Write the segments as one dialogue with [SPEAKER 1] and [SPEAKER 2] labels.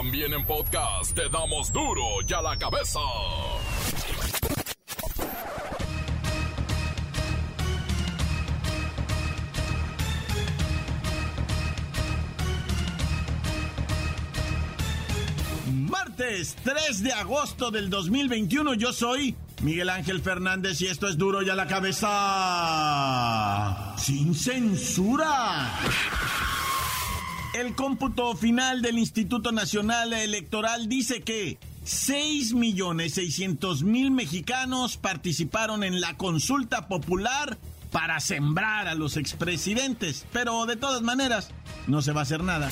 [SPEAKER 1] También en podcast te damos duro y a la cabeza.
[SPEAKER 2] Martes 3 de agosto del 2021 yo soy Miguel Ángel Fernández y esto es duro y a la cabeza. Sin censura. El cómputo final del Instituto Nacional Electoral dice que 6.600.000 mexicanos participaron en la consulta popular para sembrar a los expresidentes, pero de todas maneras no se va a hacer nada.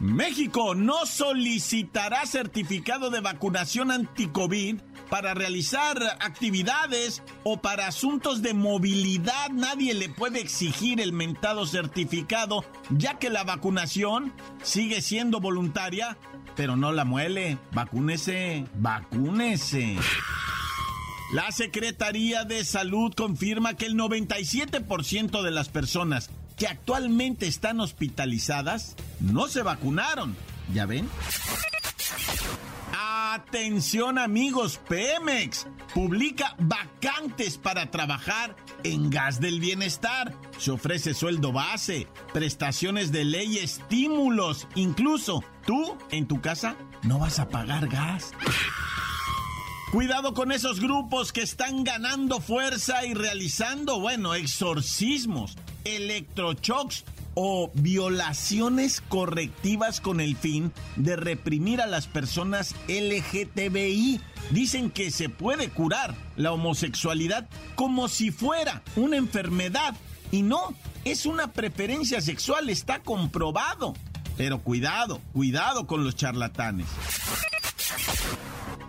[SPEAKER 2] México no solicitará certificado de vacunación anti-COVID para realizar actividades o para asuntos de movilidad. Nadie le puede exigir el mentado certificado, ya que la vacunación sigue siendo voluntaria, pero no la muele. Vacúnese, vacúnese. La Secretaría de Salud confirma que el 97% de las personas que actualmente están hospitalizadas no se vacunaron. ¿Ya ven? Atención amigos, Pemex publica vacantes para trabajar en gas del bienestar. Se ofrece sueldo base, prestaciones de ley, estímulos. Incluso tú en tu casa no vas a pagar gas. Cuidado con esos grupos que están ganando fuerza y realizando, bueno, exorcismos, electrochocks o violaciones correctivas con el fin de reprimir a las personas LGTBI. Dicen que se puede curar la homosexualidad como si fuera una enfermedad y no, es una preferencia sexual, está comprobado. Pero cuidado, cuidado con los charlatanes.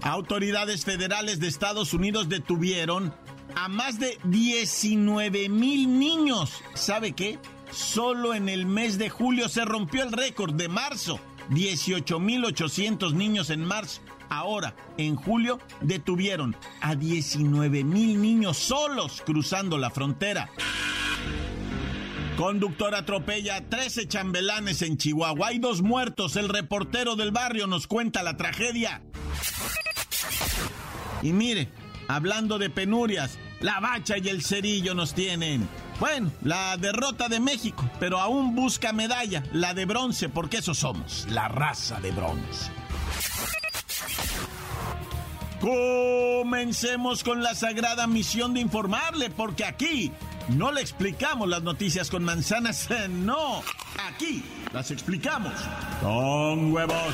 [SPEAKER 2] Autoridades federales de Estados Unidos detuvieron a más de 19 mil niños. ¿Sabe qué? Solo en el mes de julio se rompió el récord de marzo. 18 mil 800 niños en marzo. Ahora, en julio, detuvieron a 19 mil niños solos cruzando la frontera. Conductor atropella a 13 chambelanes en Chihuahua. Hay dos muertos. El reportero del barrio nos cuenta la tragedia. Y mire, hablando de penurias, la bacha y el cerillo nos tienen. Bueno, la derrota de México, pero aún busca medalla, la de bronce, porque eso somos, la raza de bronce. Comencemos con la sagrada misión de informarle, porque aquí no le explicamos las noticias con manzanas, no, aquí las explicamos con huevos.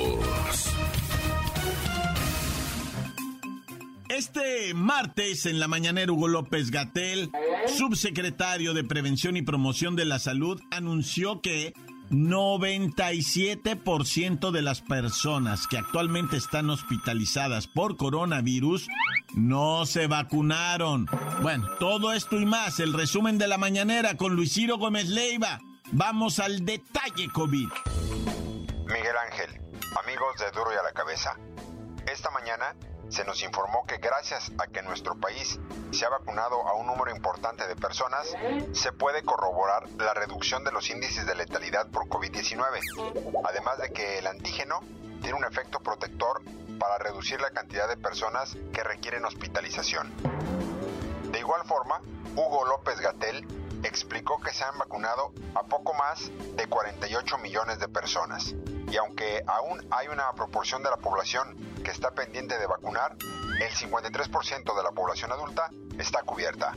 [SPEAKER 2] Este martes en la mañanera Hugo López Gatel, subsecretario de Prevención y Promoción de la Salud, anunció que 97% de las personas que actualmente están hospitalizadas por coronavirus no se vacunaron. Bueno, todo esto y más, el resumen de la mañanera con Luis Ciro Gómez Leiva. Vamos al detalle COVID.
[SPEAKER 3] Miguel Ángel, amigos de Duro y a la Cabeza. Esta mañana se nos informó que gracias a que nuestro país se ha vacunado a un número importante de personas, se puede corroborar la reducción de los índices de letalidad por COVID-19, además de que el antígeno tiene un efecto protector para reducir la cantidad de personas que requieren hospitalización. De igual forma, Hugo López Gatel explicó que se han vacunado a poco más de 48 millones de personas. Y aunque aún hay una proporción de la población que está pendiente de vacunar, el 53% de la población adulta está cubierta.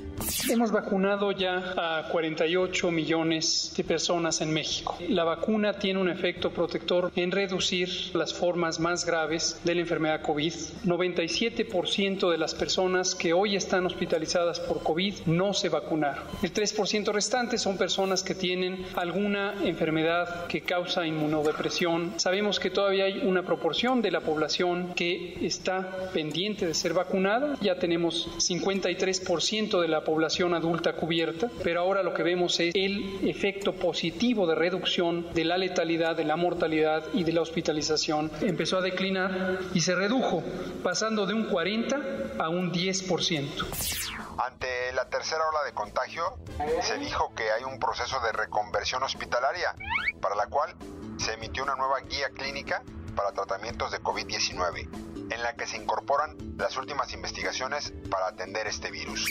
[SPEAKER 4] Hemos vacunado ya a 48 millones de personas en México. La vacuna tiene un efecto protector en reducir las formas más graves de la enfermedad COVID. 97% de las personas que hoy están hospitalizadas por COVID no se vacunaron. El 3% restante son personas que tienen alguna enfermedad que causa inmunodepresión. Sabemos que todavía hay una proporción de la población que está pendiente de ser vacunada. Ya tenemos 53% de la población adulta cubierta, pero ahora lo que vemos es el efecto positivo de reducción de la letalidad, de la mortalidad y de la hospitalización. Empezó a declinar y se redujo, pasando de un 40 a un 10%.
[SPEAKER 3] Ante la tercera ola de contagio, se dijo que hay un proceso de reconversión hospitalaria, para la cual se emitió una nueva guía clínica para tratamientos de COVID-19, en la que se incorporan las últimas investigaciones para atender este virus.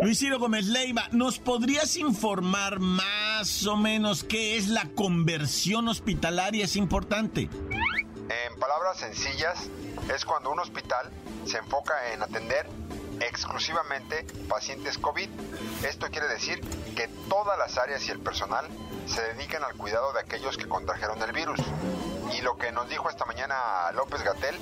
[SPEAKER 2] Luis Ciro Gómez Leiva, ¿nos podrías informar más o menos qué es la conversión hospitalaria? Es importante.
[SPEAKER 3] En palabras sencillas, es cuando un hospital se enfoca en atender exclusivamente pacientes COVID. Esto quiere decir que todas las áreas y el personal se dedican al cuidado de aquellos que contrajeron el virus. Y lo que nos dijo esta mañana López Gatel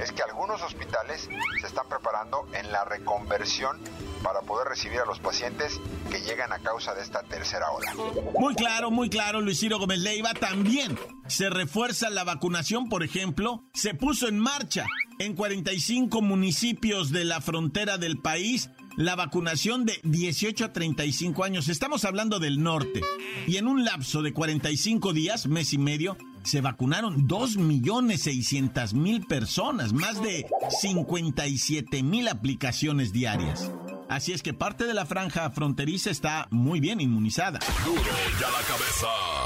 [SPEAKER 3] es que algunos hospitales se están preparando en la reconversión para poder recibir a los pacientes que llegan a causa de esta tercera ola.
[SPEAKER 2] Muy claro, muy claro, Luis Ciro Gómez Leiva. También se refuerza la vacunación, por ejemplo, se puso en marcha en 45 municipios de la frontera del país la vacunación de 18 a 35 años. Estamos hablando del norte. Y en un lapso de 45 días, mes y medio, se vacunaron 2.600.000 personas, más de 57.000 aplicaciones diarias. Así es que parte de la franja fronteriza está muy bien inmunizada.
[SPEAKER 1] Ya la cabeza.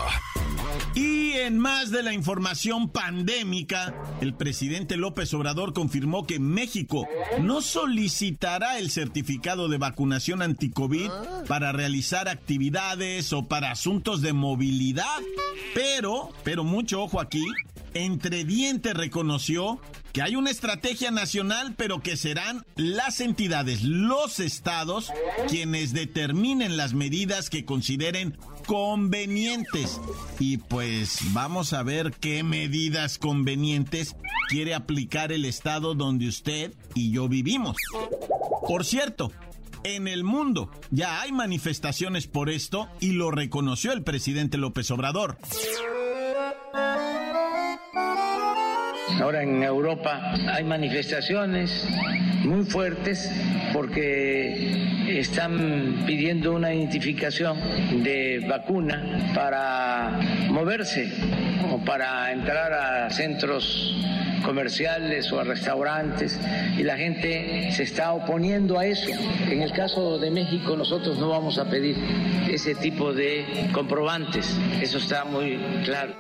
[SPEAKER 2] Y en más de la información pandémica, el presidente López Obrador confirmó que México no solicitará el certificado de vacunación anti-COVID para realizar actividades o para asuntos de movilidad. Pero, pero mucho ojo aquí, entre dientes reconoció que hay una estrategia nacional, pero que serán las entidades, los estados, quienes determinen las medidas que consideren convenientes. Y pues vamos a ver qué medidas convenientes quiere aplicar el estado donde usted y yo vivimos. Por cierto, en el mundo ya hay manifestaciones por esto y lo reconoció el presidente López Obrador.
[SPEAKER 5] Ahora en Europa hay manifestaciones muy fuertes porque están pidiendo una identificación de vacuna para moverse o para entrar a centros comerciales o a restaurantes y la gente se está oponiendo a eso. En el caso de México nosotros no vamos a pedir ese tipo de comprobantes, eso está muy claro.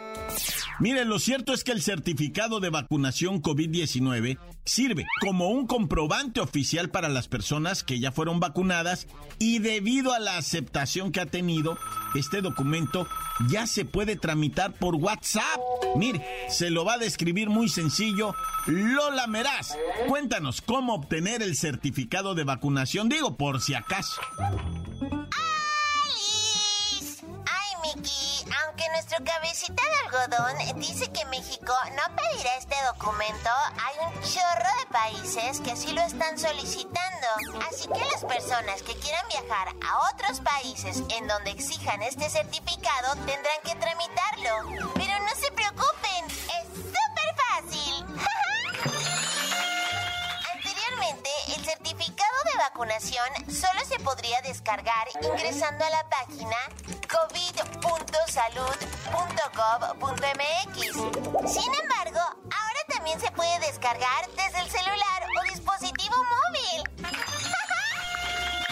[SPEAKER 2] Miren, lo cierto es que el certificado de vacunación COVID-19 sirve como un comprobante oficial para las personas que ya fueron vacunadas y debido a la aceptación que ha tenido, este documento ya se puede tramitar por WhatsApp. Mire, se lo va a describir muy sencillo Lola Meraz. Cuéntanos cómo obtener el certificado de vacunación, digo, por si acaso.
[SPEAKER 6] Nuestro cabecita de algodón dice que México no pedirá este documento, hay un chorro de países que sí lo están solicitando. Así que las personas que quieran viajar a otros países en donde exijan este certificado tendrán que tramitarlo. Pero no se preocupen, es súper fácil. El certificado de vacunación solo se podría descargar ingresando a la página covid.salud.gov.mx. Sin embargo, ahora también se puede descargar desde el celular o dispositivo móvil.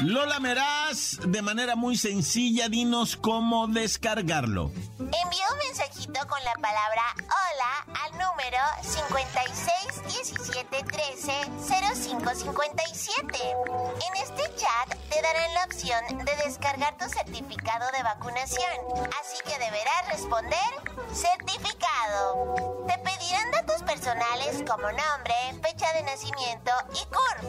[SPEAKER 2] Lola Meraz, de manera muy sencilla, dinos cómo descargarlo.
[SPEAKER 6] Envía un mensajito con la palabra hola al número número 5617130557. En este chat te darán la opción de descargar tu certificado de vacunación, así que deberás responder certificado. Te pedirán datos personales como nombre, fecha de nacimiento y CURP,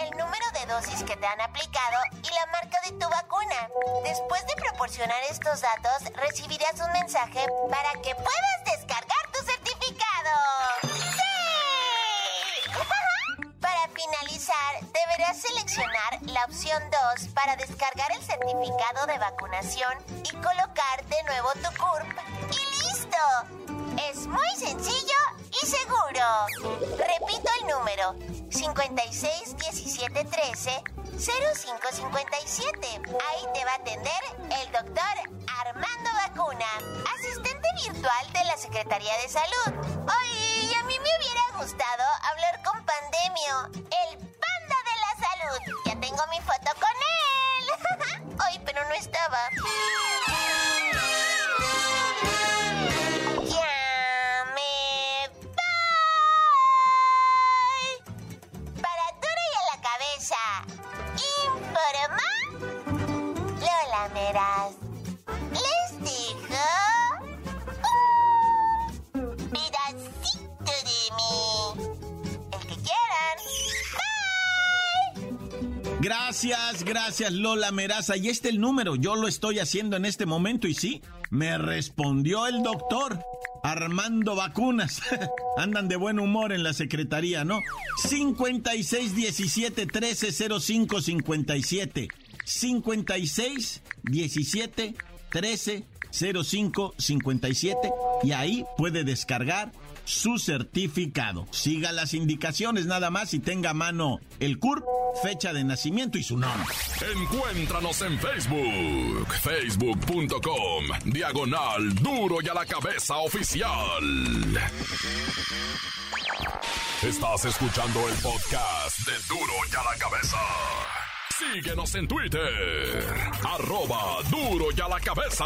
[SPEAKER 6] el número de dosis que te han aplicado y la marca de tu vacuna. Después de proporcionar estos datos, recibirás un mensaje para que puedas descargar tu certificado. Para finalizar, deberás seleccionar la opción 2 para descargar el certificado de vacunación y colocar de nuevo tu CURP. ¡Y listo! Es muy sencillo y seguro. Repito el número 56 17 13 0557. Ahí te va a atender el doctor Armando Vacuna, asistente virtual de la Secretaría de Salud. Oye, a mí me hubiera gustado hablar con Pandemio, el panda de la salud. Ya tengo mi foto con él. Ay, pero no estaba. Cabeza. Informa Lola Meraz. Les digo un pedacito de mí. El que quieran. Bye.
[SPEAKER 2] Gracias, gracias Lola Meraza. Y este el número, yo lo estoy haciendo en este momento y sí, me respondió el doctor. Armando Vacunas. Andan de buen humor en la secretaría, ¿no? 56 17 13 05 57. 56 17 13 05 57. Y ahí puede descargar su certificado. Siga las indicaciones nada más y tenga a mano el CURP, fecha de nacimiento y su nombre.
[SPEAKER 1] Encuéntranos en Facebook, facebook.com, diagonal duro y a la cabeza oficial. Estás escuchando el podcast de duro y a la cabeza. Síguenos en Twitter, arroba duro y a la cabeza.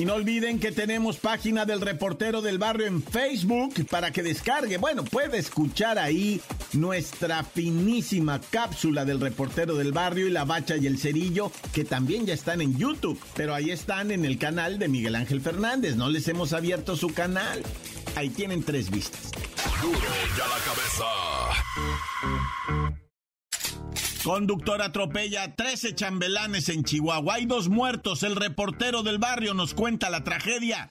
[SPEAKER 2] Y no olviden que tenemos página del reportero del barrio en Facebook para que descargue. Bueno, puede escuchar ahí nuestra finísima cápsula del reportero del barrio y la bacha y el cerillo, que también ya están en YouTube, pero ahí están en el canal de Miguel Ángel Fernández. No les hemos abierto su canal. Ahí tienen tres vistas.
[SPEAKER 1] Duro y a la cabeza.
[SPEAKER 2] Conductor atropella a 13 chambelanes en Chihuahua. Hay dos muertos. El reportero del barrio nos cuenta la tragedia.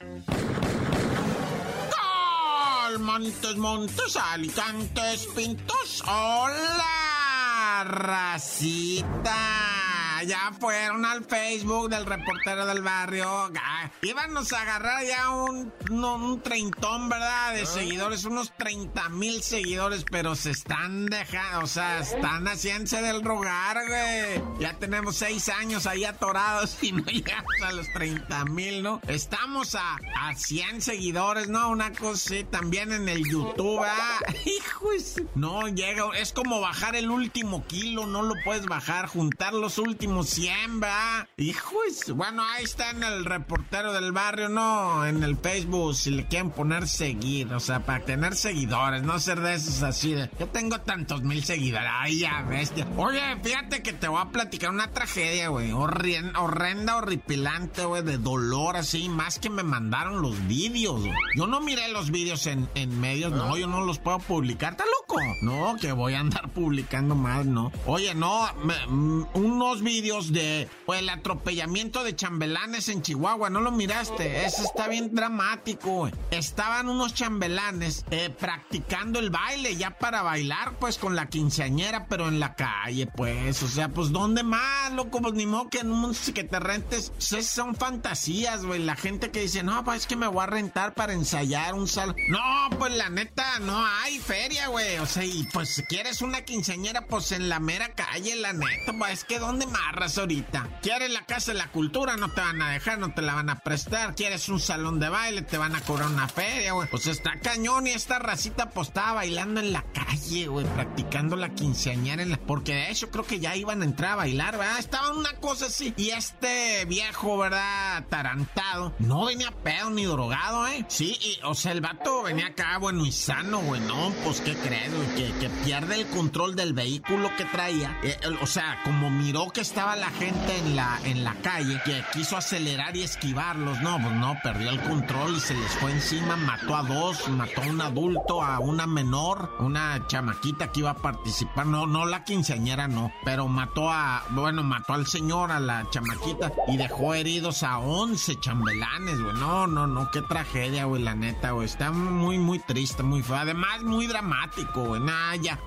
[SPEAKER 7] ¡Gol! Montes, montes, alicantes, pintos. ¡Hola! Racita. Ya fueron al Facebook del reportero del barrio. Ah, íbamos a agarrar ya un, no, un treintón, ¿verdad? De seguidores, unos 30 mil seguidores, pero se están dejando, o sea, están haciéndose del rogar, güey. Ya tenemos seis años ahí atorados y no llegamos a los 30 mil, ¿no? Estamos a, a 100 seguidores, ¿no? Una cosa así, también en el YouTube, ¿ah? Hijos. No llega, es como bajar el último kilo, no lo puedes bajar, juntar los últimos 100, ¿verdad? Hijos. Bueno, ahí está en el reportero del barrio, ¿no? En el Facebook, si le quieren poner seguir, o sea, para tener seguidores, no ser de esos así de, yo tengo tantos mil seguidores, ay, ya, bestia. Oye, fíjate que te voy a platicar una tragedia, güey, horrenda, horripilante, güey, de dolor, así, más que me mandaron los vídeos. Yo no miré los vídeos en, en medios, no, yo no los puedo publicar, ¿está loco? No, que voy a andar publicando más, ¿no? Oye, no, me- mm, unos vídeos de pues, el atropellamiento de chambelanes en Chihuahua, ¿no lo miraste? Eso está bien dramático. Estaban unos chambelanes eh, practicando el baile ya para bailar, pues con la quinceañera, pero en la calle, pues. O sea, pues ¿dónde más, loco? Pues ni modo que en que te rentes. Pues, son fantasías, güey. La gente que dice, no, pues es que me voy a rentar para ensayar un sal. No, pues la neta, no hay feria, güey. o sea, y pues si quieres una quinceañera, pues en la mera calle, la neta, pues es que ¿dónde marras ahorita? ¿Quieres la casa de la cultura? No te van a dejar, no te la van a prestar. ¿Quieres un salón de baile? Te van a cobrar una feria, güey. Pues está cañón y esta racita pues bailando en la calle, güey, practicando la quinceañera. Porque de hecho creo que ya iban a entrar a bailar, ¿verdad? Estaba una cosa así. Y este viejo, ¿verdad? Atarantado. No venía pedo ni drogado, ¿eh? Sí, y, o sea, el vato venía acá, bueno, y sano, güey. No, pues, ¿qué crees, güey? Que, que pierde el control del vehículo que traía. Eh, o sea, como miró que estaba la gente en la, en la calle, que quiso acelerar y esquivarlos. No, pues no, perdió el control y se les fue encima, mató a dos, mató a un adulto, a una menor, una chamaquita que iba a participar. No, no la quinceañera, no. Pero mató a, bueno, mató al señor, a la chamaquita, y dejó heridos a 11 chambelanes, güey. No, no, no, qué tragedia, güey, la neta, güey. Está muy, muy triste, muy feo. Además, muy dramático, güey. Nah, ya.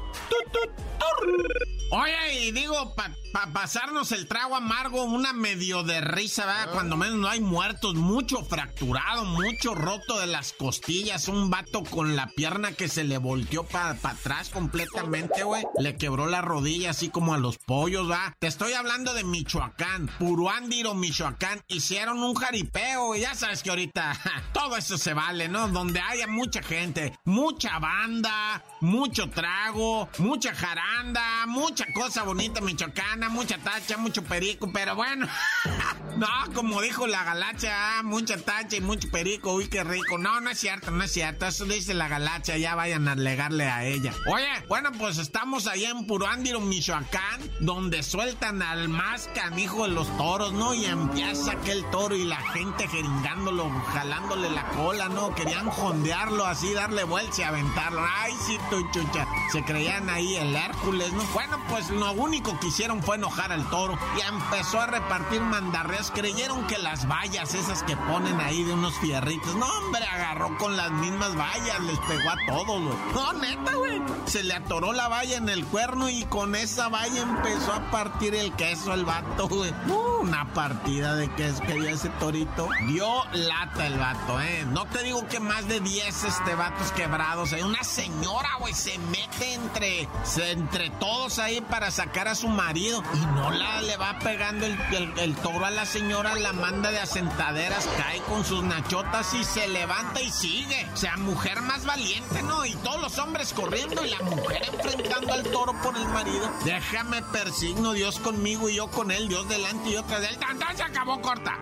[SPEAKER 7] Oye, y digo, para pa pasarnos el trago amargo, una medio de risa, ¿verdad? Cuando menos no hay muertos, mucho fracturado, mucho roto de las costillas, un vato con la pierna que se le volteó para atrás completamente, güey. Le quebró la rodilla así como a los pollos, ¿va? Te estoy hablando de Michoacán, Puruándiro, Michoacán. Hicieron un jaripeo, ya sabes que ahorita todo eso se vale, ¿no? Donde haya mucha gente, mucha banda, mucho trago, mucha jaranda, mucha cosa bonita michoacana, mucha tacha, mucho perico, pero bueno, no, como dijo la galacha, ah, mucha tacha y mucho perico, uy, qué rico. No, no es cierto, no es cierto, eso dice la galacha, ya vayan a alegarle a ella. Oye, bueno, pues estamos allá en Puruándiro, Michoacán, donde sueltan al más canijo de los toros, ¿no? Y empieza aquel toro y la gente jeringándolo, jalándole la cola, ¿no? Querían jondearlo así, darle vuelta y aventarlo. Ay, sí, tu chucha. Se creían ahí el Hércules, ¿no? Bueno, pues lo único que hicieron fue enojar al toro y empezó a repartir mandarreas. Creyeron que las vallas esas que ponen ahí de unos fierritos, no, hombre, agarró con las mismas vallas, les pegó a todos, güey. No, neta, güey. Se le atoró la valla en el cuerno y con esa valla empezó a partir el queso al vato, güey. Uh, una partida de queso que dio ese torito. Dio lata el vato, ¿eh? No te digo que más de 10 este vatos quebrados. ¿eh? Una señora, güey, se mete entre, entre todos ahí para sacar a su marido y no la le va pegando el, el, toro a la señora, la manda de asentaderas, cae con sus nachotas y se levanta y sigue. Sea, mujer más valiente, ¿no? Y todos los hombres corriendo y la mujer enfrentando al toro por el marido. Déjame persigno, Dios conmigo y yo con él, Dios delante y yo tras él. ¡Tan, se acabó corta!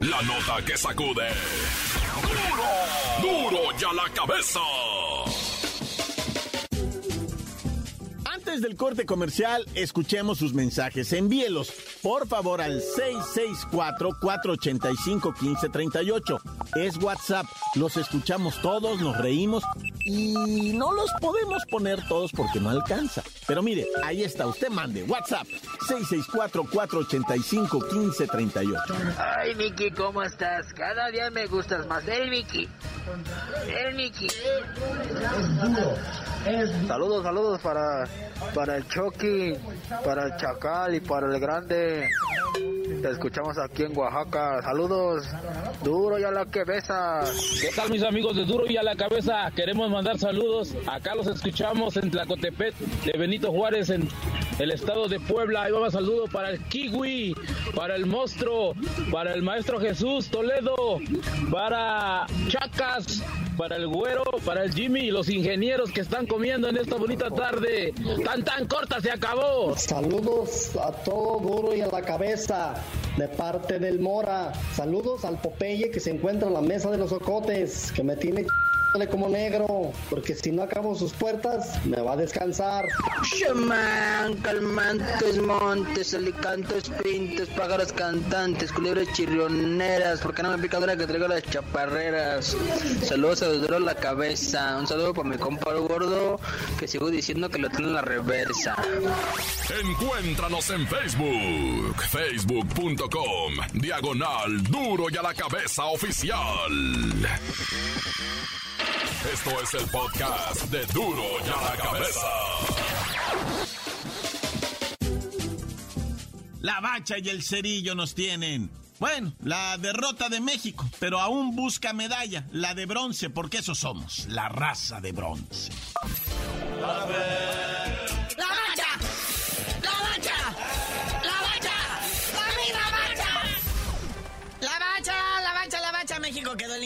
[SPEAKER 1] La nota que sacude. ¡Duro! ¡Duro ya la cabeza!
[SPEAKER 2] Antes del corte comercial, escuchemos sus mensajes. Envíelos, por favor, al 664-485-1538. Es WhatsApp. Los escuchamos todos, nos reímos y no los podemos poner todos porque no alcanza. Pero mire, ahí está, usted mande WhatsApp 664-485-1538.
[SPEAKER 8] Ay, Miki, ¿cómo estás? Cada día me gustas más. El Miki. El Miki. Saludos, saludos para, para el Chucky, para el Chacal y para el Grande. Te escuchamos aquí en Oaxaca. Saludos. Duro y a la cabeza.
[SPEAKER 9] ¿Qué tal mis amigos de Duro y a la cabeza? Queremos mandar saludos. Acá los escuchamos en Tlacotepet de Benito Juárez en el estado de Puebla. Ahí va saludo para el Kiwi, para el monstruo, para el maestro Jesús Toledo, para Chacas, para el güero, para el Jimmy y los ingenieros que están comiendo en esta bonita tarde. Tan tan corta se acabó.
[SPEAKER 10] Saludos a todo duro y a la cabeza de parte del Mora. Saludos al Popeye que se encuentra en la mesa de los ocotes, que me tiene como negro, porque si no acabo sus puertas, me va a descansar.
[SPEAKER 8] Shaman, calmantes, montes, alicantes, pintes, pájaros cantantes, culebras chirrioneras, porque no me picadora que traigo las chaparreras. Saludos a Duro la cabeza. Un saludo por mi compa gordo, que sigo diciendo que lo tiene en la reversa.
[SPEAKER 1] Encuéntranos en Facebook, facebook.com, diagonal duro y a la cabeza oficial. Esto es el podcast de Duro y a la Cabeza.
[SPEAKER 2] La bacha y el cerillo nos tienen Bueno, la derrota de México, pero aún busca medalla, la de bronce, porque eso somos, la raza de bronce.
[SPEAKER 11] ¡La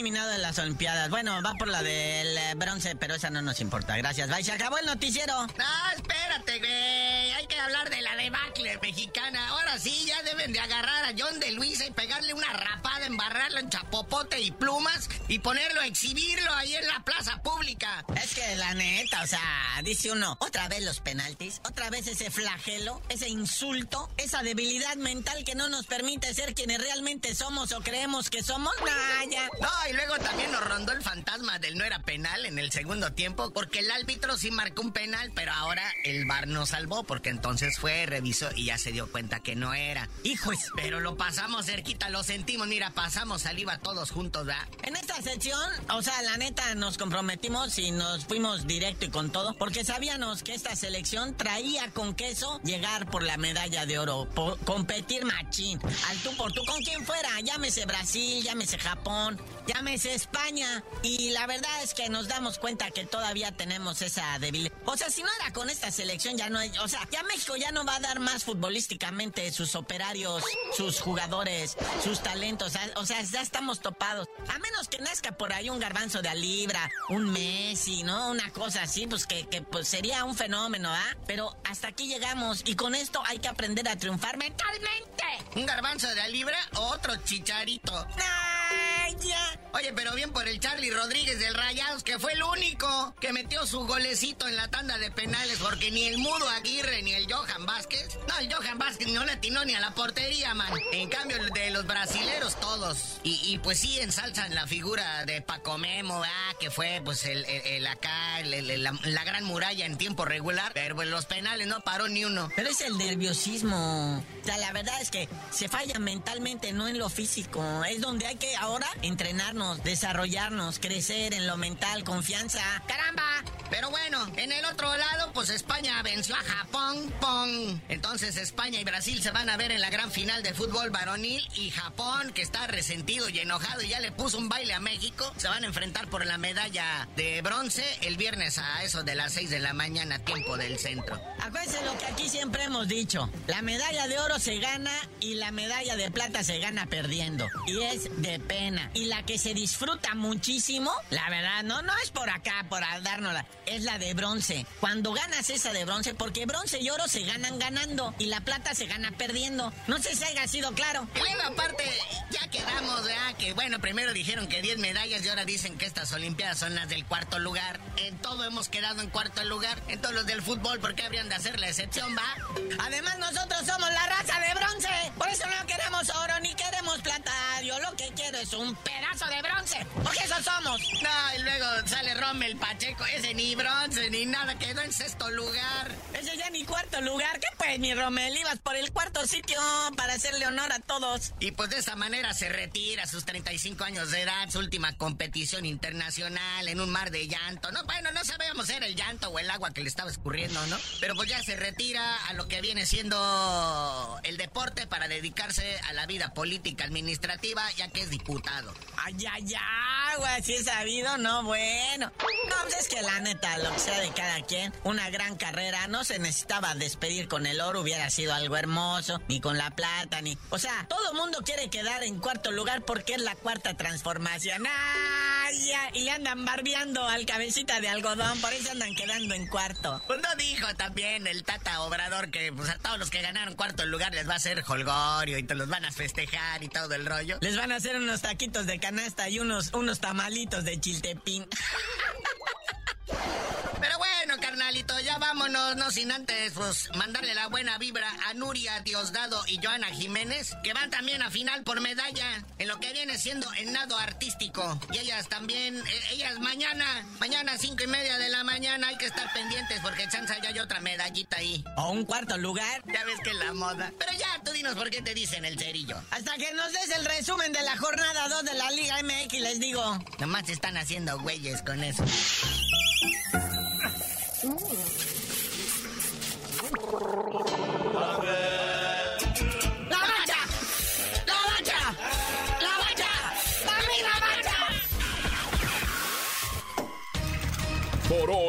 [SPEAKER 12] eliminado de las Olimpiadas. Bueno, va por la del eh, bronce, pero esa no nos importa. Gracias. Bye, se acabó el noticiero.
[SPEAKER 11] Ah, espérate, güey. Hay que hablar de la debacle mexicana. Ahora sí, ya deben de agarrar a John de Luisa y pegarle una rapada, embarrarlo en chapopote y plumas y ponerlo a exhibirlo ahí en la plaza pública.
[SPEAKER 12] Es que la neta, o sea, dice uno, otra vez los penaltis, otra vez ese flagelo, ese insulto, esa debilidad mental que no nos permite ser quienes realmente somos o creemos que somos. Nah, ya.
[SPEAKER 11] No, y luego también nos rondó el fantasma del no era penal en el segundo tiempo, porque el árbitro sí marcó un penal, pero ahora el VAR nos salvó, porque entonces fue, revisó y ya se dio cuenta que no era. Hijos, pero lo pasamos cerquita, lo sentimos, mira, pasamos saliva todos juntos, ¿verdad?
[SPEAKER 12] En esta sección, o sea, la neta nos comprometimos y nos fuimos directo y con todo, porque sabíamos que esta selección traía con queso llegar por la medalla de oro, por competir machín, al tú por tú, con quien fuera, llámese Brasil, llámese Japón, llámese España, y la verdad es que nos damos cuenta que todavía tenemos esa debilidad. O sea, si no era con esta selección, ya no hay, o sea, ya México ya no va a dar más futbolísticamente sus operarios, sus jugadores, sus talentos, o sea, ya estamos topados. A menos que nazca por ahí un garbanzo de a libra, un Messi, ¿no? Una cosa así, pues que, que pues sería un fenómeno, ¿ah? Pero hasta aquí llegamos y con esto hay que aprender a triunfar mentalmente.
[SPEAKER 11] ¿Un garbanzo de a libra o otro chicharito?
[SPEAKER 12] ¡Ay,
[SPEAKER 11] Oye, pero bien por el Charlie Rodríguez del Rayados, que fue el único que metió su golecito en la tanda de penales, porque ni el Mudo Aguirre ni el Johan Vázquez, no, el Johan Vázquez no le atinó ni a la portería, man. En cambio, de los brasileros todos. Y, pues sí ensalzan la figura de Paco Memo, ah, que fue pues el, el- acá, el- la gran muralla en tiempo regular, pero pues los penales no paró ni uno.
[SPEAKER 12] Pero es el nerviosismo. O sea, la verdad es que se falla mentalmente, no en lo físico. Es donde hay que ahora entrenarnos, desarrollarnos, crecer en lo mental, confianza. ¡Caramba!
[SPEAKER 11] Pero bueno, en el otro lado, pues España venció a Japón, pong. Entonces España y Brasil se van a ver en la gran final de fútbol varonil y Japón, que está resentido y enojado y ya le puso un baile a México, se van a enfrentar por la medalla de bronce el viernes a eso de las 6 de la mañana, tiempo del centro.
[SPEAKER 12] Acuérdense lo que aquí siempre hemos dicho. La medalla de oro se gana y la medalla de plata se gana perdiendo. Y es de pena. Y la que se disfruta muchísimo, la verdad, no, no es por acá, por dárnosla, es la de bronce. Cuando ganas esa de bronce, porque bronce y oro se ganan ganando y la plata se gana perdiendo. No sé si haya sido claro.
[SPEAKER 11] Y luego aparte, ya quedamos, ¿verdad? Que bueno, primero dijeron que 10 medallas y ahora dicen que estas Olimpiadas son las del cuarto lugar. En todo hemos quedado en cuarto lugar. En todos los del fútbol, ¿por qué habrían de hacer la excepción, va?
[SPEAKER 12] Además, nosotros somos la raza de bronce. Por eso no queremos oro ni queremos plata. Yo lo que quiero es un pedazo de bronce. Porque eso somos.
[SPEAKER 11] No, y luego sale Rommel Pacheco, ese ni bronce ni nada, quedó en sexto lugar.
[SPEAKER 12] Ese ya ni cuarto lugar. ¿Qué pues, mi Romel? Ibas por el cuarto sitio para hacerle honor a todos.
[SPEAKER 11] Y pues de esa manera se retira a sus 35 años de edad, su última competición internacional en un mar de llanto. No, bueno, no sabíamos si era el llanto o el agua que le estaba escurriendo, ¿no? Pero pues ya se retira a lo que viene siendo el deporte para dedicarse a la vida política administrativa, ya que es diputado.
[SPEAKER 12] Ay, ay, ay, güey, si es sabido, no, bueno. No, pues es que la neta, lo que sea de cada quien, una gran carrera, no se necesitaba despedir con el oro, hubiera sido algo hermoso, ni con la plata, ni... O sea, todo mundo quiere quedar en cuarto lugar porque es la cuarta transformación. Ay, ya, y andan barbeando al cabecita de algodón, por eso andan quedando en cuarto.
[SPEAKER 11] Pues no dijo también el Tata Obrador que pues a todos los que ganaron cuarto lugar les va a hacer holgorio y te los van a festejar y todo el rollo.
[SPEAKER 12] Les van a hacer unos taquitos de canasta y unos, unos tamalitos de chiltepín.
[SPEAKER 11] Carnalito, ya vámonos, no sin antes, pues, mandarle la buena vibra a Nuria Diosdado y Joana Jiménez, que van también a final por medalla en lo que viene siendo el nado artístico. Y ellas también, eh, ellas mañana, mañana cinco y media de la mañana, hay que estar pendientes porque chanza ya hay otra medallita ahí.
[SPEAKER 12] O un cuarto lugar.
[SPEAKER 11] Ya ves que es la moda. Pero ya, tú dinos por qué te dicen el cerillo.
[SPEAKER 12] Hasta que nos des el resumen de la jornada 2 de la Liga MX, les digo.
[SPEAKER 11] Nomás están haciendo güeyes con eso.